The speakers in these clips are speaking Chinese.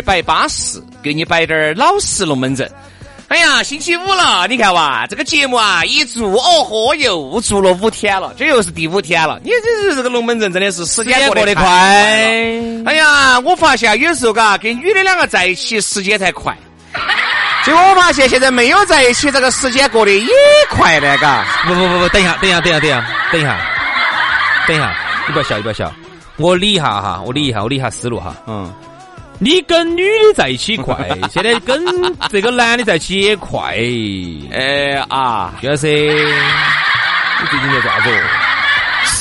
摆巴适，给你摆点儿老实龙门阵。哎呀，星期五了，你看哇，这个节目啊一做，哦豁，又做了五天了，这又是第五天了。你这是这个龙门阵真的是时间过得快。哎呀，我发现有时候嘎，跟女的两个在一起时间才快。结果我发现现在没有在一起，这个时间过得也快的，嘎。不不不不，等一下，等一下，等一下，等一下，等一下，等一下，你不要笑，你不要笑，我理一下哈，我理一下，我理一下思路哈，嗯。你跟女的在一起快，现在跟这个男的在一起也快。哎啊，徐老师，你最近在咋子？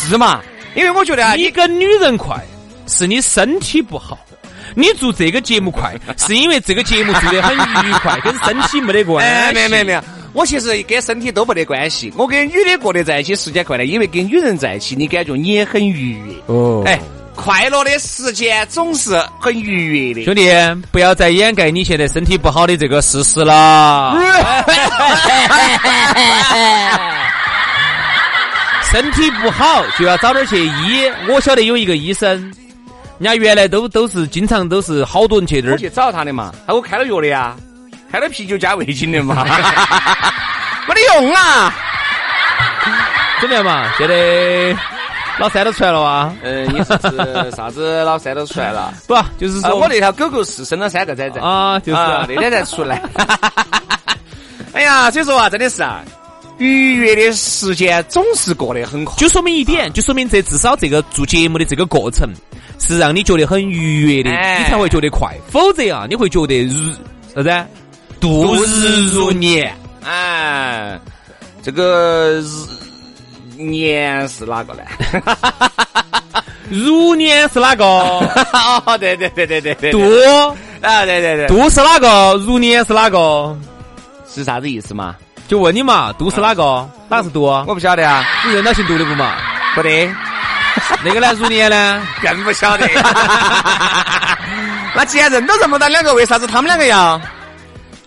是嘛？因为我觉得啊，你跟女人快，是你身体不好；你做这个节目快，是因为这个节目做的很愉快，跟身体没得关系。没有没有没有，我其实跟身体都没得关系。我跟女的过得在一起时间快呢，因为跟女人在一起，你感觉你也很愉悦。哦，哎。快乐的时间总是很愉悦的，兄弟，不要再掩盖你现在身体不好的这个事实了。身体不好就要早点去医。我晓得有一个医生，人家原来都都是经常都是好多人去那儿去找他的嘛，他给我开了药的呀，开了啤酒加味精的嘛，没得用啊。怎么样嘛？现在。老三都出来了哇！嗯，你是指啥子？老三都出来了？不，就是说我那条狗狗是生了三个崽崽啊，就是那天才出来。哎呀，所以说啊，真的是啊，愉悦的时间总是过得很快。就说明一点，就说明这至少这个做节目的这个过程是让你觉得很愉悦的，你才会觉得快。否则啊，你会觉得如啥子？度日如年。哎，这个日。年是哪个呢？如年是哪个？哦，对对对对对对。度啊，对对对。度是哪个？如年是哪个？是啥子意思嘛？就问你嘛，度是哪个？哪是度？我不晓得啊。你认到姓杜的不嘛？不得。那个呢？如年呢？更不晓得。那既然认都认不到两个，为啥子他们两个要？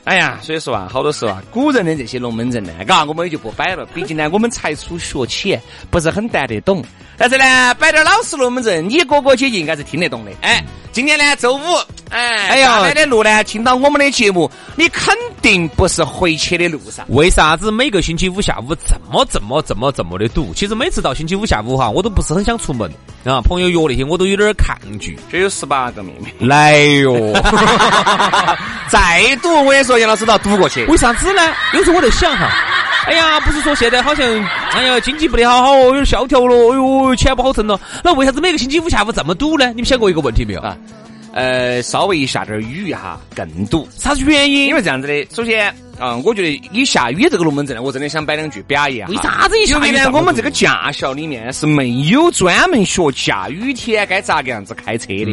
哎呀，所以说啊，好多时候啊，古人的这些龙门阵呢，嘎，我们也就不摆了。毕竟呢，我们才疏学浅，不是很谈得懂。但是呢，摆点老实龙门阵，你哥哥姐姐应该是听得懂的。哎，今天呢，周五，哎，哎呀，来的路呢，听到我们的节目，你肯定不是回去的路上。为啥子每个星期五下午这么这么这么这么的堵？其实每次到星期五下午哈，我都不是很想出门啊。朋友约那些，我都有点抗拒。这有十八个妹妹，来哟！再堵，我跟你说，杨老师都要堵过去。为啥子呢？有时候我在想哈。哎呀，不是说现在好像，哎呀，经济不得好好哦，有点萧条了，哎呦，钱不好挣了。那为啥子每个星期五下午这么堵呢？你们想过一个问题没有啊？呃，稍微一下点雨哈，更堵。啥子原因？因为这样子的，首先，嗯，我觉得一下雨这个龙门阵，我真的想摆两句表扬。为啥子一下雨？因为呢，我们这个驾校里面是没有专门学下雨天该咋个样子开车的。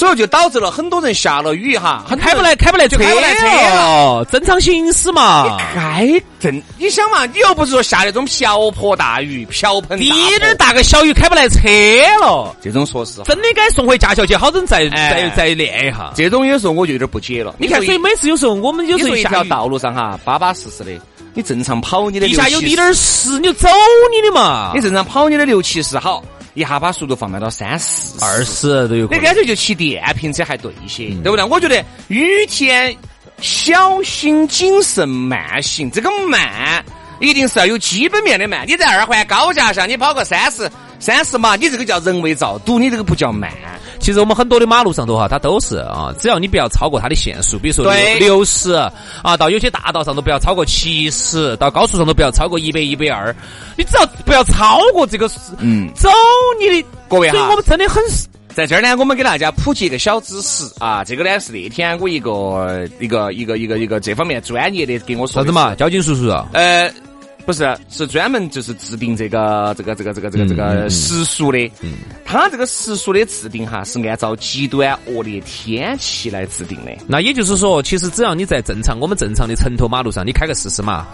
所以就导致了很多人下了雨哈，开不来，开不来车，开不来车了，正常行驶嘛。该正，你想嘛，你又不是说下那种瓢泼大雨、瓢盆，滴点大个小雨开不来车了，这种说实话，真的该送回驾校去，好生再再再练一下。这种有时候我就有点不解了。你看，所以每次有时候我们有时候一条道路上哈，巴巴适适的。你正常跑你的地下有滴点儿湿，你就走你的嘛。你正常跑你的六七十好，一下把速度放慢到三四、二十都有。你干脆就骑电瓶车还对一些，对不对？我觉得雨天小心谨慎慢行，这个慢一定是要有基本面的慢。你在二环高架上，你跑个三十三十码，你这个叫人为造堵，你这个不叫慢。其实我们很多的马路上头哈，它都是啊，只要你不要超过它的限速，比如说六六十啊，到有些大道上都不要超过七十，到高速上都不要超过一百一百二，你只要不要超过这个，嗯，走你的各位哈，我们真的很，在这儿呢，我们给大家普及一个小知识啊，这个呢是那天我一个一个一个一个一个这方面专业的给我说啥子嘛，交警叔叔啊，呃。不是，是专门就是制定这个这个这个这个这个这个时速的。嗯，它这个时速的制定哈，是按照极端恶劣天气来制定的。那也就是说，其实只要你在正常我们正常的城头马路上，你开个四十码、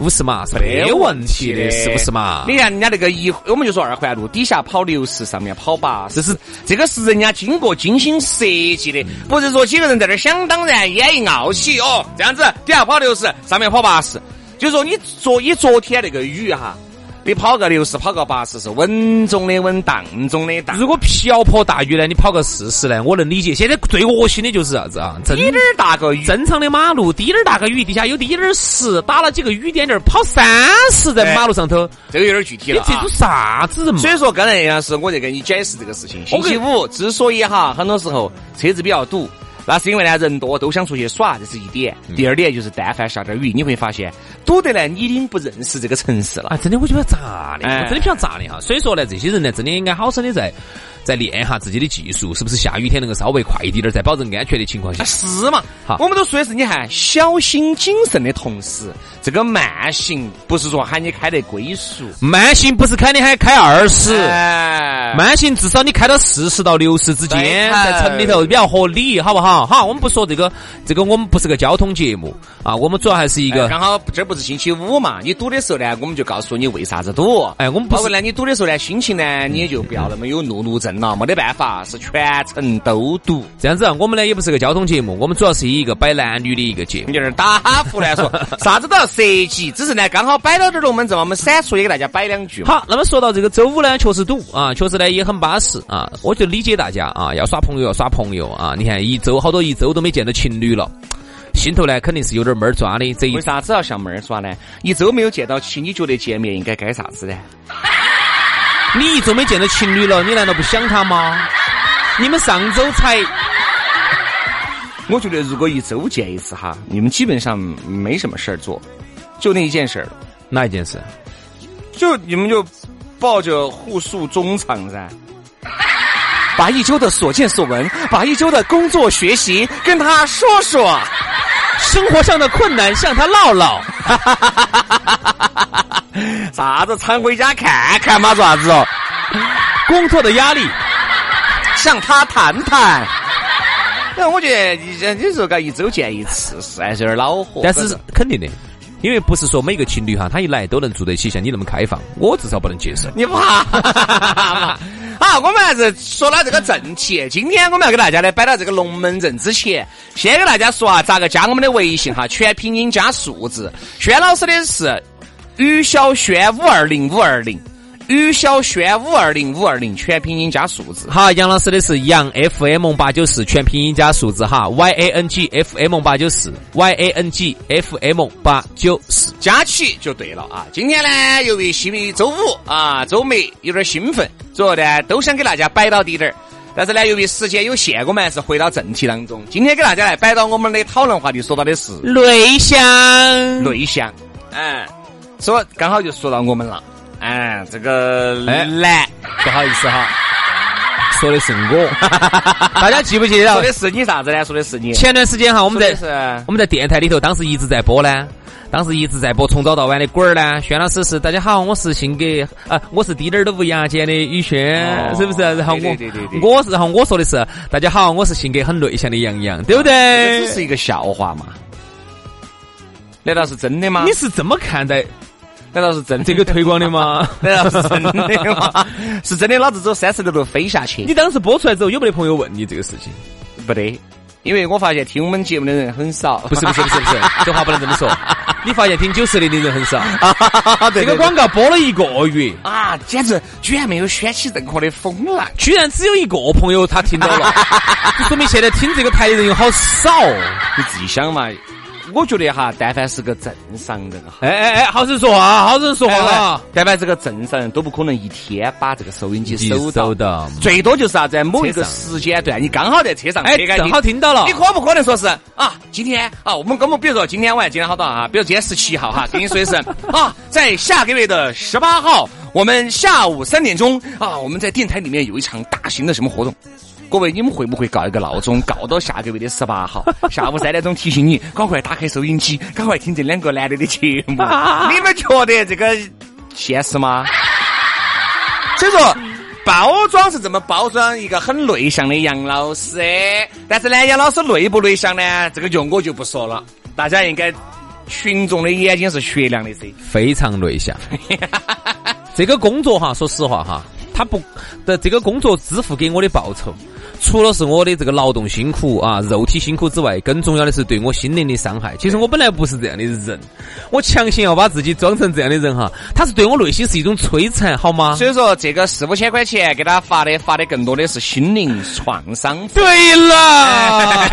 五十码是没问题的，是不是嘛？你看人家那个一，我们就说二环路底下跑六十，上面跑八，这是这个是人家经过精心设计的，不是说几个人在那儿想当然、烟一傲起哦，这样子底下跑六十，上面跑八十。就是说你昨你昨天那个雨哈，你跑个六十，跑个八十是稳中的稳，当中的当。如果瓢泼大雨呢，你跑个四十呢，我能理解。现在最恶心的就是啥子啊？滴点儿大个雨，正常的马路，滴点儿大个雨，底下有滴点儿湿，打了几个雨点点儿，跑三十在马路上头，这个有点具体了。你这都啥子人嘛？所以说刚才杨老师，我在跟你解释这个事情。星期五之所以哈，很多时候车子比较堵。那是因为呢，人多都想出去耍，这是一点。第二点就是，但凡下点雨，你会发现堵得来，你已经不认识这个城市了。啊，真的，我觉得咋的，真的不晓得咋的哈。所以说呢，这些人呢，真的应该好生的在。再练一下自己的技术，是不是下雨天能够稍微快一点，在保证安全的情况下？是嘛？好，我们都说的是，你看小心谨慎的同时，这个慢行不是说喊你开得龟速，慢行不是喊你喊开二十，慢行至少你开到四十到六十之间，在城里头比较合理，好不好？好，我们不说这个，这个我们不是个交通节目啊，我们主要还是一个。刚好这不是星期五嘛？你堵的时候呢，我们就告诉你为啥子堵。哎，我们包括呢，你堵的时候呢，心情呢，你也就不要那么有怒怒症。了，没得办法，是全程都堵。这样子，我们呢也不是个交通节目，我们主要是以一个摆男女的一个节目。有点打胡乱说，啥子都要涉及，只是呢刚好摆到这儿龙门阵，我们闪出也给大家摆两句。好，那么说到这个周五呢，确实堵啊，确实呢也很巴适啊，我就理解大家啊，要耍朋友要耍朋友啊。你看一周好多一周都没见到情侣了，心头呢肯定是有点闷儿抓的。这为啥子要像闷儿抓呢？一周没有见到起，你觉得见面应该该啥子呢？你一周没见到情侣了，你难道不想他吗？你们上周才……我觉得如果一周见一次哈，你们基本上没什么事儿做，就那一件事儿。哪一件事？就你们就抱着互诉衷肠噻，把一周的所见所闻，把一周的工作学习跟他说说，生活上的困难向他唠唠。啥子？常回家看看嘛？做啥子哦？工作的压力，向他谈谈。那我觉得，你你说个一周见一次是还是有点恼火。但是肯定的，因为不是说每个情侣哈，他一来都能住得起像你那么开放。我至少不能接受。你怕？好，我们还是说到这个正题。今天我们要给大家呢摆到这个龙门阵之前，先给大家说啊，咋个加我们的微信哈？全拼音加数字。轩老师的是。于小轩五二零五二零，于小轩五二零五二零，全拼音加数字。好，杨老师的是杨 FM 八九四，全拼音加数字哈，Y A N G F M 八九四，Y A N G F M 八九四，加起就对了啊。今天呢，由于新的周五啊，周末有点兴奋，主要呢都想给大家摆到底点儿。但是呢，由于时间有限，我们还是回到正题当中。今天给大家来摆到我们的讨论话题，说到的是内向，内向，嗯。说刚好就说到我们了，哎，这个男，不好意思哈，说的是我，大家记不记得？说的是你啥子呢？说的是你。前段时间哈，我们在我们在电台里头，当时一直在播呢，当时一直在播从早到晚的滚儿呢。轩老师是大家好，我是性格啊，我是滴点儿都不牙尖的宇轩，是不是？然后我我是然后我说的是大家好，我是性格很内向的杨洋，对不对？这只是一个笑话嘛？难道是真的吗？你是这么看待？难道是真这个推广的吗？难道是真的吗？是真的，老子走三十六路飞下去。你当时播出来之后，有没得朋友问你这个事情？不得，因为我发现听我们节目的人很少。不是不是不是不是，这话不能这么说。你发现听九十零的人很少。这个广告播了一个月啊，简直居然没有掀起任何的风浪，居然只有一个朋友他听到了，就说明现在听这个台的人有好少。你自己想嘛。我觉得哈，但凡是个正常人哈，哎哎哎，好生说话，好生说话。但凡是个正常人都不可能一天把这个收音机收到的，最多就是啥子，某一个时间段，你刚好在车上，哎，正好听到了。你可不可能说是啊？今天啊，我们我们比如说今天晚上今天好多啊，比如今天十七号哈，跟你说的是啊，在下个月的十八号，我们下午三点钟啊，我们在电台里面有一场大型的什么活动。各位，你们会不会告一个闹钟，告到下个月的十八号下午三点钟提醒你，赶快打开收音机，赶快听这两个男的的节目？你们觉得这个现实吗？所以说，包装是这么包装一个很内向的杨老师，但是呢，杨老师内不内向呢？这个就我就不说了，大家应该群众的眼睛是雪亮的噻，非常内向。这个工作哈，说实话哈，他不的这个工作支付给我的报酬。除了是我的这个劳动辛苦啊，肉体辛苦之外，更重要的是对我心灵的伤害。其实我本来不是这样的人，我强行要把自己装成这样的人哈，他是对我内心是一种摧残，好吗？所以说，这个四五千块钱给他发的，发的更多的是心灵创伤。对了，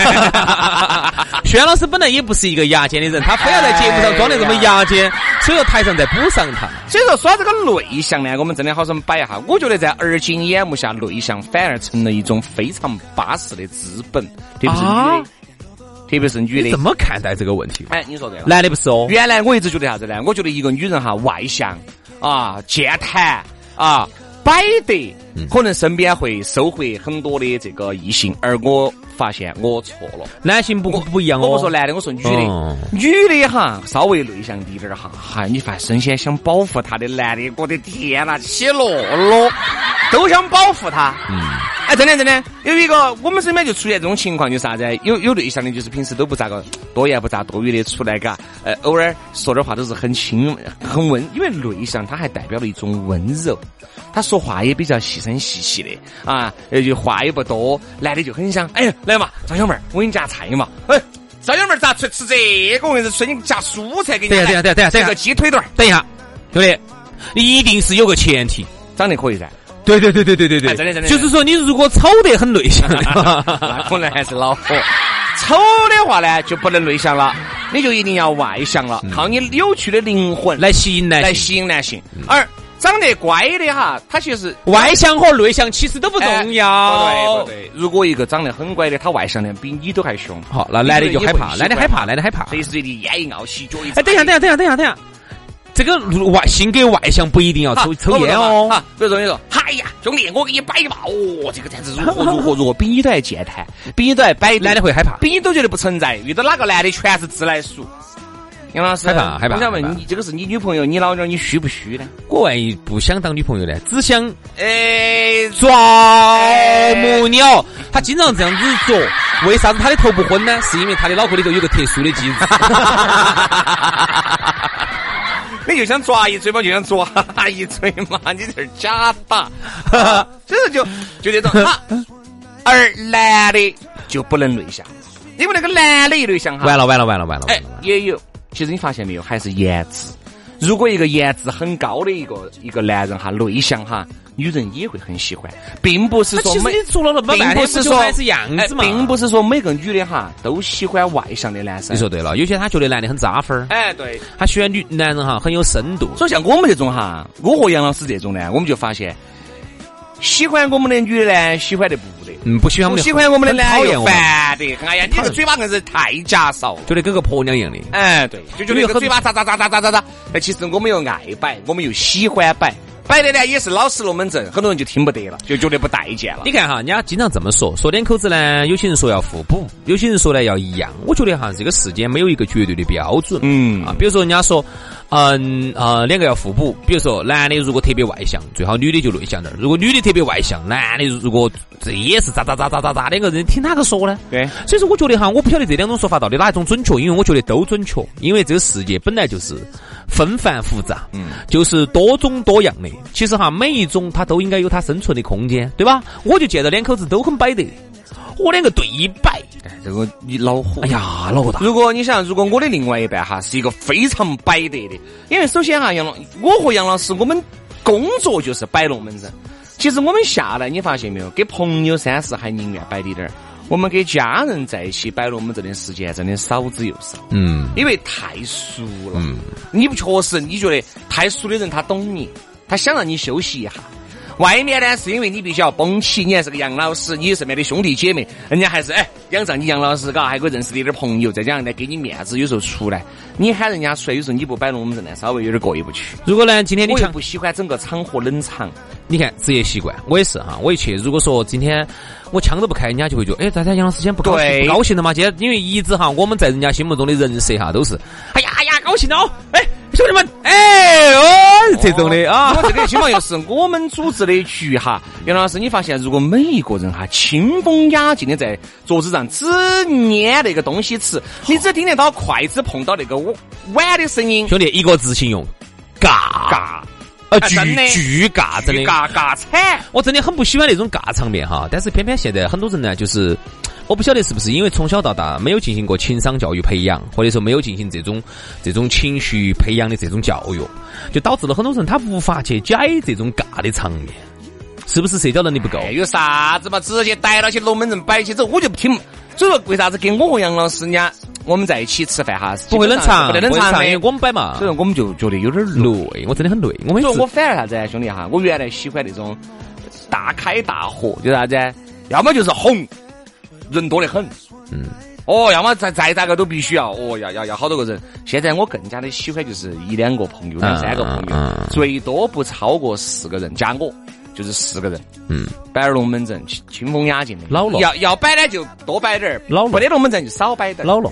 轩老师本来也不是一个牙尖的人，他非要在节目上装的这么牙尖，所以说台上再补上一趟。所以说，说这个内向呢，我们真的好生摆一下。我觉得在而今眼目下，内向反而成了一种非常。非常巴适的资本，特别是女的，特别是女的，怎么看待这个问题？哎，你说对了，男的不是哦。原来我一直觉得啥子呢？我觉得一个女人哈，外向啊，健谈啊，摆得，可能身边会收获很多的这个异性，而我。发现我错了，男性不不一样哦。我不说男的，我说女的，女的哈稍微内向滴点儿哈，哈，你发现首先想保护她的男的，我的天呐，起落落，都想保护她。嗯，哎，真的真的，有一个我们身边就出现这种情况，就啥子？有有内向的，就是平时都不咋个多言不咋多语的出来，嘎，呃，偶尔说点话都是很轻很温，因为内向它还代表了一种温柔。他说话也比较细声细细的啊，呃，就话也不多。男的就很想，哎，来嘛，张小妹儿，我给你夹菜嘛。哎，张小妹儿咋吃吃这个？我跟你说，你夹蔬菜给你。等下，等下，等下，等下，个鸡腿段等一下，兄弟，一定是有个前提，长得可以噻。对对对对对对对，真的真的。就是说，你如果丑得很内向，那可能还是恼火。丑的话呢，就不能内向了，你就一定要外向了，靠你扭曲的灵魂来吸引男来吸引男性，而。长得乖的哈，他其实外向和内向其实都不重要。不对不对，如果一个长得很乖的，他外向的比你都还凶。好，那男的就害怕，男的害怕，男的害怕。随时随地烟一熬，洗脚一。哎，等一下，等一下，等一下，等一下，等一下。这个外性格外向不一定要抽抽烟哦。比如说你说，哎呀，兄弟，我给你摆一把，哦，这个才是如何如何如何，比你都还健谈，比你都还摆。男的会害怕，比你都觉得不存在。遇到哪个男的全是自来熟。杨老师害怕害怕。我想问你，这个是你女朋友，你老娘你虚不虚呢？我万一不想当女朋友呢？只想诶抓木鸟。他经常这样子做，为啥子他的头不昏呢？是因为他的脑壳里头有个特殊的机制。你就想抓一嘴嘛，就想抓 一嘴嘛，你这是假打。就是就就这种。而男的就不能内向。因为那个男的一内向哈，完了完了完了完了，哎，也有。其实你发现没有，还是颜值。如果一个颜值很高的一个一个男人哈，内向哈，女人也会很喜欢，并不是说每，并不是说是样子嘛，并不是说每个女的哈都喜欢外向的男生。你说对了，有些他觉得男的很扎分儿，哎，对，他喜欢女男人哈很有深度。所以像我们这种哈，我和杨老师这种呢，我们就发现。喜欢我们的女的呢，喜欢的不得，嗯，不喜欢我们，喜欢我们的呢，又烦的。哎呀，你这嘴巴硬是太假少，觉得跟个婆娘一样的。哎，对，就觉得个嘴巴咋咋咋咋咋咋咋。哎其实我们又爱摆，我们又喜欢摆，摆的呢也是老实龙门阵，很多人就听不得了，就觉得不待见了。你看哈，人家经常这么说，说两口子呢，有些人说要互补，有些人说呢要一样。我觉得哈，这个世间没有一个绝对的标准。嗯啊，比如说人家说，嗯啊，两个要互补。比如说男的如果特别外向，最好女的就内向点；如果女的特别外向，男的如果这也是咋咋咋咋咋咋，两个人听哪个说呢？对。所以说，我觉得哈，我不晓得这两种说法到底哪一种准确，因为我觉得都准确，因为这个世界本来就是。纷繁复杂，嗯，就是多种多样的。其实哈，每一种它都应该有它生存的空间，对吧？我就见到两口子都很摆得，我两个对摆。哎，这个你恼火。哎呀，恼火大。如果你想，如果我的另外一半哈是一个非常摆得的，因为首先哈，杨老，我和杨老师我们工作就是摆龙门阵。其实我们下来，你发现没有？给朋友三四还宁愿摆滴点儿。我们跟家人在一起摆龙门阵的时间真的少之又少，嗯，因为太熟了，嗯，你不确实你觉得太熟的人他懂你，他想让你休息一下。外面呢，是因为你必须要绷起，你还是个杨老师，你身边的兄弟姐妹，人家还是哎仰仗你杨老师，嘎，还可以认识的点朋友，再加上呢给你面子，有时候出来，你喊人家出来，有时候你不摆龙门阵呢，稍微有点过意不去。如果呢，今天你我又不喜欢整个场合冷场，你看职业习惯，我也是哈，我一去，如果说今天我枪都不开，人家就会觉得，哎，大家杨老师今天不高兴，不高兴了嘛？今天因为一直哈，我们在人家心目中的人设哈，都是，哎呀呀，高兴哦，哎。兄弟们，哎哦，这种的啊，这个情况又是我们组织的局哈。袁老师，你发现如果每一个人哈清风雅静的在桌子上只捏那个东西吃，你只听得到筷子碰到那个碗的声音。兄弟，一个字形容，尬尬，呃，巨巨尬，真的尬尬惨。我真的很不喜欢那种尬场面哈，但是偏偏现在很多人呢，就是。我不晓得是不是因为从小到大没有进行过情商教育培养，或者说没有进行这种这种情绪培养的这种教育，就导致了很多人他无法去解这种尬的场面，是不是社交能力不够？有啥子嘛？直接逮到起龙门阵摆起走，我就不听。所以说，为啥子跟我和杨老师家我们在一起吃饭哈？不会冷场，不冷场，因为我们摆嘛。所以说，我们就觉得有点累，我真的很累。我每次我反而啥子，兄弟哈，我原来喜欢那种大开大合，就啥子，要么就是哄。人多得很，嗯，哦，要么再再咋个都必须要，哦，要要要好多个人。现在我更加的喜欢就是一两个朋友，两三个朋友，最多不超过四个人，加我就是四个人，嗯，摆点龙门阵，清风雅静的。老了，要要摆呢就多摆点儿，老了，不得龙门阵就少摆点儿。老了，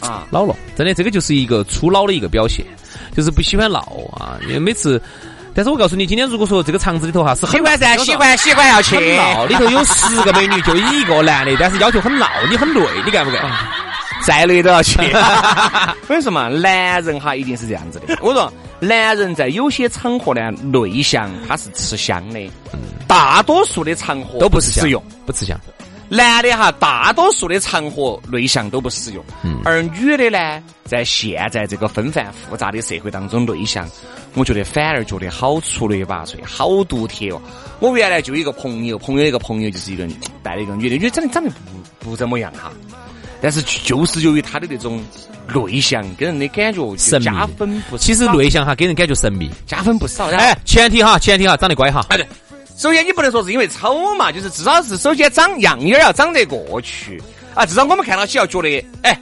啊，老了，真的这个就是一个初老的一个表现，就是不喜欢闹啊，因为每次。但是我告诉你，今天如果说这个场子里头哈是喜欢噻，喜欢喜欢要去闹，里头有十个美女，就一个男的，但是要求很闹，你很累，你干不干？再累都要去。我跟你说嘛，男人哈一定是这样子的。我说，男人在有些场合呢，内向他是吃香的，大多数的场合都不是吃用，不吃香。男的哈，大多数的场合内向都不适用，而女的呢，在现在这个纷繁复杂的社会当中，内向，我觉得反而觉得好出类拔萃，好独特哦。我原来就一个朋友，朋友一个朋友就是一个带了一个女的，女的长得长得不不怎么样哈，但是就是由于她的那种内向，给人的感觉加分不。其实内向哈，给人感觉神秘，加分不少。哎，前提哈，前提哈，长得乖哈。哎对。首先，你不能说是因为丑嘛，就是至少是首先长样儿要长得过去啊，至少我们看到起要觉得哎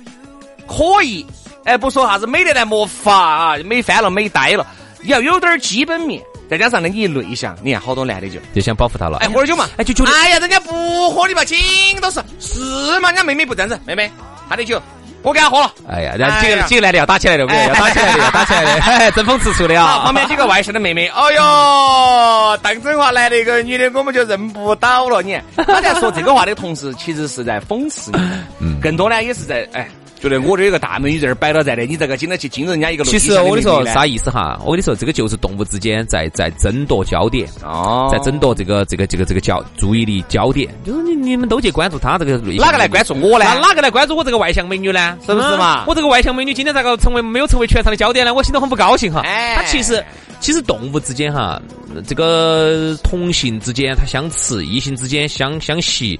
可以，哎不说啥子美得来没法啊，美翻了美呆了，你要有点基本面，再加上呢你内向，你看好多男的就就想保护她了，哎喝点酒嘛，哎就觉得哎呀人家不喝你嘛，紧都是是嘛，人家妹妹不这样子，妹妹她的酒。我给他喝了，哎呀，然后几个几个男的要打起来了，不对？要打起来的，要 打起来的，争风吃醋的啊！旁边几个外甥的妹妹，哎呦，当真话来了一个女的，我们就认不到了。你，他在说这个话的同时，其实是在讽刺你，嗯，更多呢也是在哎。觉得我这有个大美女在这儿摆到在的，你这个今天去惊人家一个。其实我跟你说啥意思哈？我跟你说，这个就是动物之间在在争夺焦点，哦，在争夺这个这个这个这个焦注意力焦点，就是你你们都去关注他这个内哪个来关注我呢？哪个来关注我这个外向美女呢？是不是嘛？我这个外向美女今天咋个成为没有成为全场的焦点呢？我心头很不高兴哈。哎，他其实其实动物之间哈，这个同性之间它相斥，异性之间相相吸，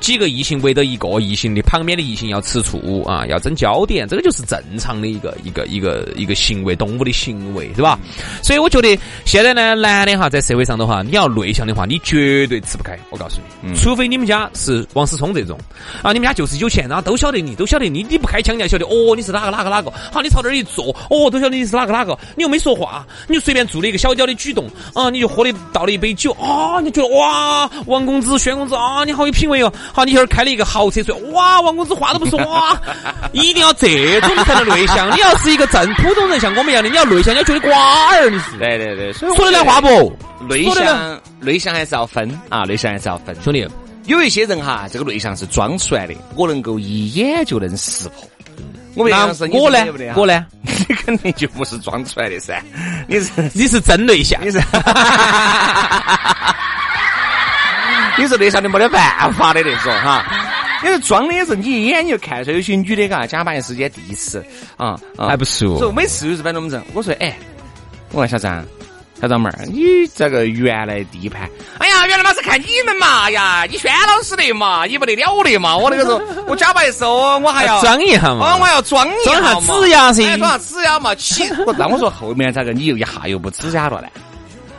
几个异性围着一个异性的旁边的异性要吃醋啊，要争焦点，这个。就是正常的一个一个一个一个行为，动物的行为对吧？所以我觉得现在呢，男的哈，在社会上的话，你要内向的话，你绝对吃不开。我告诉你，除非你们家是王思聪这种啊，你们家就是有钱，然后都晓得你，都晓得你，你不开腔，你要晓得哦，你是哪个哪个哪个，好，你朝那儿一坐，哦，都晓得你是哪个哪个，你又没说话，你就随便做了一个小小的举动啊，你就喝的倒了一杯酒啊，你觉得哇，王公子、轩公子啊，你好有品味哦。好，你一会儿开了一个豪车出来，哇，王公子话都不说哇，一定要这种才能内向。你要是一个正普通人，像我们一样的，你要内向，你要觉得瓜儿，你是。对对对，说得来话不？内向，内向还是要分啊，内向还是要分。兄弟，有一些人哈，这个内向是装出来的，我能够一眼就能识破。我那我呢？我呢？你肯定就不是装出来的噻，你是你是真内向，你是你是内向的没得办法的那种哈。你是装的也是你一眼就看出来有些女的嘎，假扮时间第一次啊，还不熟。说每次就是反正我们这，我说哎，我问小张。小张妹儿，你这个原来地盘，哎呀，原来嘛是看你们嘛，哎呀，你轩老师的嘛，你不得了的嘛，我那个时候 我假扮的时候，我还要装一下嘛，哦，我要装一下嘛，指甲噻，装下指甲嘛，起，那我说后面咋个你又一下又不指甲了呢？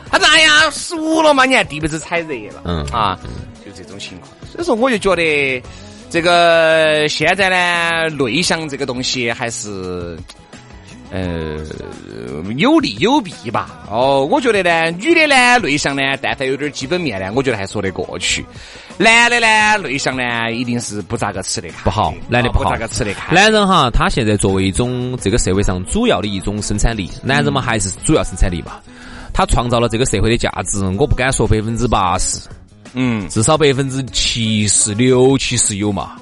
他说哎呀，熟了嘛，你看地被子踩热了，嗯。啊，就这种情况，所以说我就觉得这个现在呢，内向这个东西还是。呃，有利有弊吧。哦，我觉得呢，女的呢内向呢，但凡有点基本面呢，我觉得还说得过去。男的呢内向呢，一定是不咋个吃得开，不好，男的不咋个吃得开。男人哈，他现在作为一种这个社会上主要的一种生产力，男人嘛还是主要生产力嘛。他创造了这个社会的价值，我不敢说百分之八十，嗯，至少百分之七十六七十有嘛。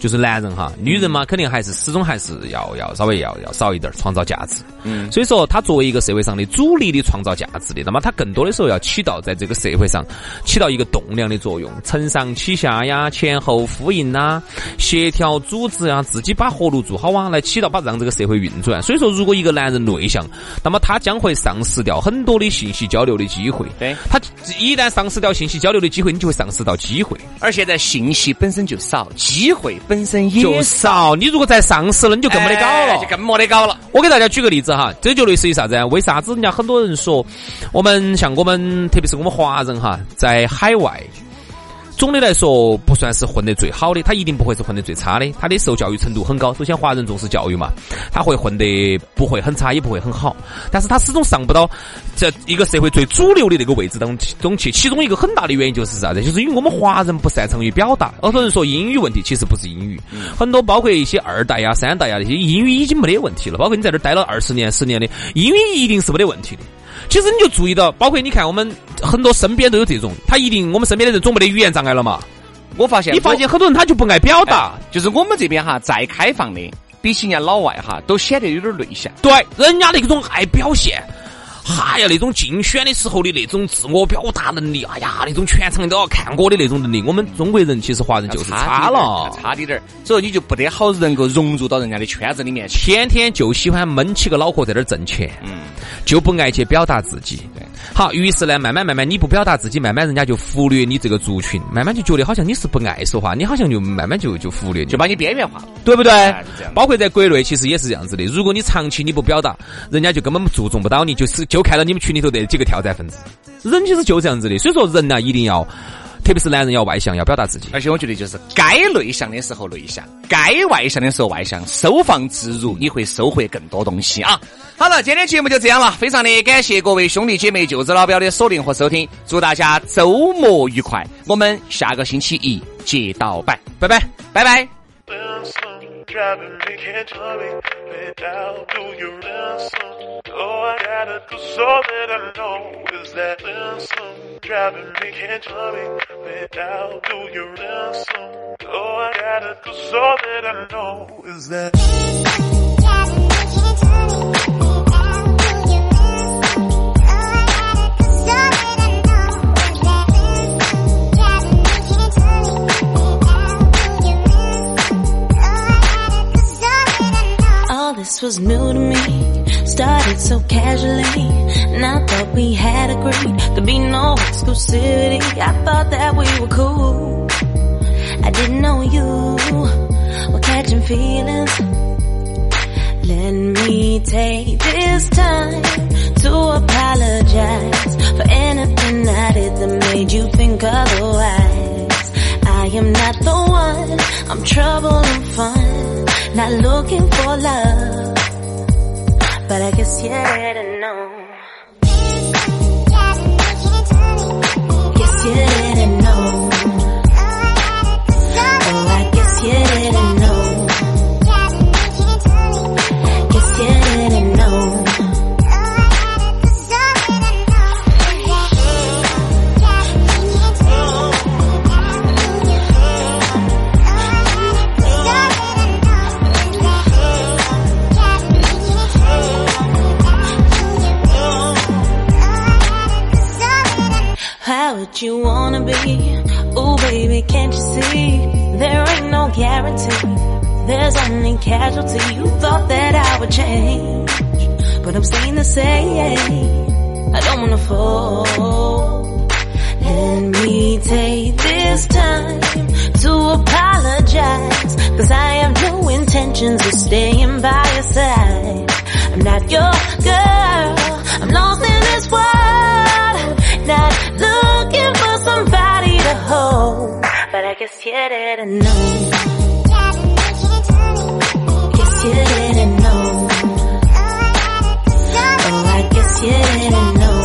就是男人哈，女人嘛，肯定还是始终还是要要稍微要要少一点创造价值。嗯，所以说他作为一个社会上的主力的创造价值的，那么他更多的时候要起到在这个社会上起到一个栋梁的作用，承上启下呀，前后呼应呐，协调组织啊，自己把活路做好啊，来起到把让这个社会运转。所以说，如果一个男人内向，那么他将会丧失掉很多的信息交流的机会。对，他一旦丧失掉信息交流的机会，你就会丧失到机会。而现在信息本身就少，机会。本身也少，你如果再上市了，你就更没得搞了，就更没得搞了。我给大家举个例子哈，这就类似于啥子？为啥子人家很多人说，我们像我们，特别是我们华人哈，在海外。总的来说，不算是混得最好的，他一定不会是混得最差的。他的受教育程度很高。首先，华人重视教育嘛，他会混得不会很差，也不会很好。但是他始终上不到这一个社会最主流的那个位置当中去。其中一个很大的原因就是啥子？就是因为我们华人不擅长于表达。很多人说英语问题，其实不是英语，很多包括一些二代呀、三代呀那些英语已经没得问题了。包括你在这待了二十年、十年的英语一定是没得问题的。其实你就注意到，包括你看我们很多身边都有这种，他一定我们身边的人总没得语言障碍了嘛？我发现，你发现很多人他就不爱表达，就是我们这边哈再开放的，比起人家老外哈都显得有点内向。对，人家那种爱表现。哎呀，那种竞选的时候的那种自我表达能力，哎呀，那种全场都要看我的那种能力，我们中国人其实华人就是差了，差滴点儿，所以你就不得好能够融入到人家的圈子里面，天天就喜欢闷起个脑壳在那儿挣钱，嗯，就不爱去表达自己。好，于是呢，慢慢慢慢，你不表达自己，慢慢人家就忽略你这个族群，慢慢就觉得好像你是不爱说话，你好像就慢慢就就忽略，就把你边缘化，对不对？包括在国内其实也是这样子的，如果你长期你不表达，人家就根本注重不到你，就是就。看到你们群里头的几个跳战分子，人其实就这样子的。所以说，人呢一定要，特别是男人要外向，要表达自己。而且我觉得，就是该内向的时候内向，该外向的时候外向，收放自如，你会收获更多东西啊！好了，今天节目就这样了，非常的感谢各位兄弟姐妹、舅子老表的锁定和收听，祝大家周末愉快！我们下个星期一接到拜，拜拜，拜拜。traveling can't hurry without do your listen? Oh, I gotta do so that I know is that Driving Traveling can't hurry without do your listen? Oh, I gotta do so that I know is that. Can't hurry. This was new to me. Started so casually, and I thought we had agreed there'd be no exclusivity. I thought that we were cool. I didn't know you were catching feelings. Let me take this time to apologize for anything I did that made you think otherwise. I am not the one, I'm trouble and fun not looking for love, quisiera, no. You wanna be. Oh baby, can't you see? There ain't no guarantee. There's only casualty. You thought that I would change, but I'm staying the same. I don't wanna fall. Let me take this time to apologize. Cause I have no intentions of staying by your side. I'm not your girl. I'm lost in this world. Not quisiera no. Quisiera no. Oh, I quisiera no.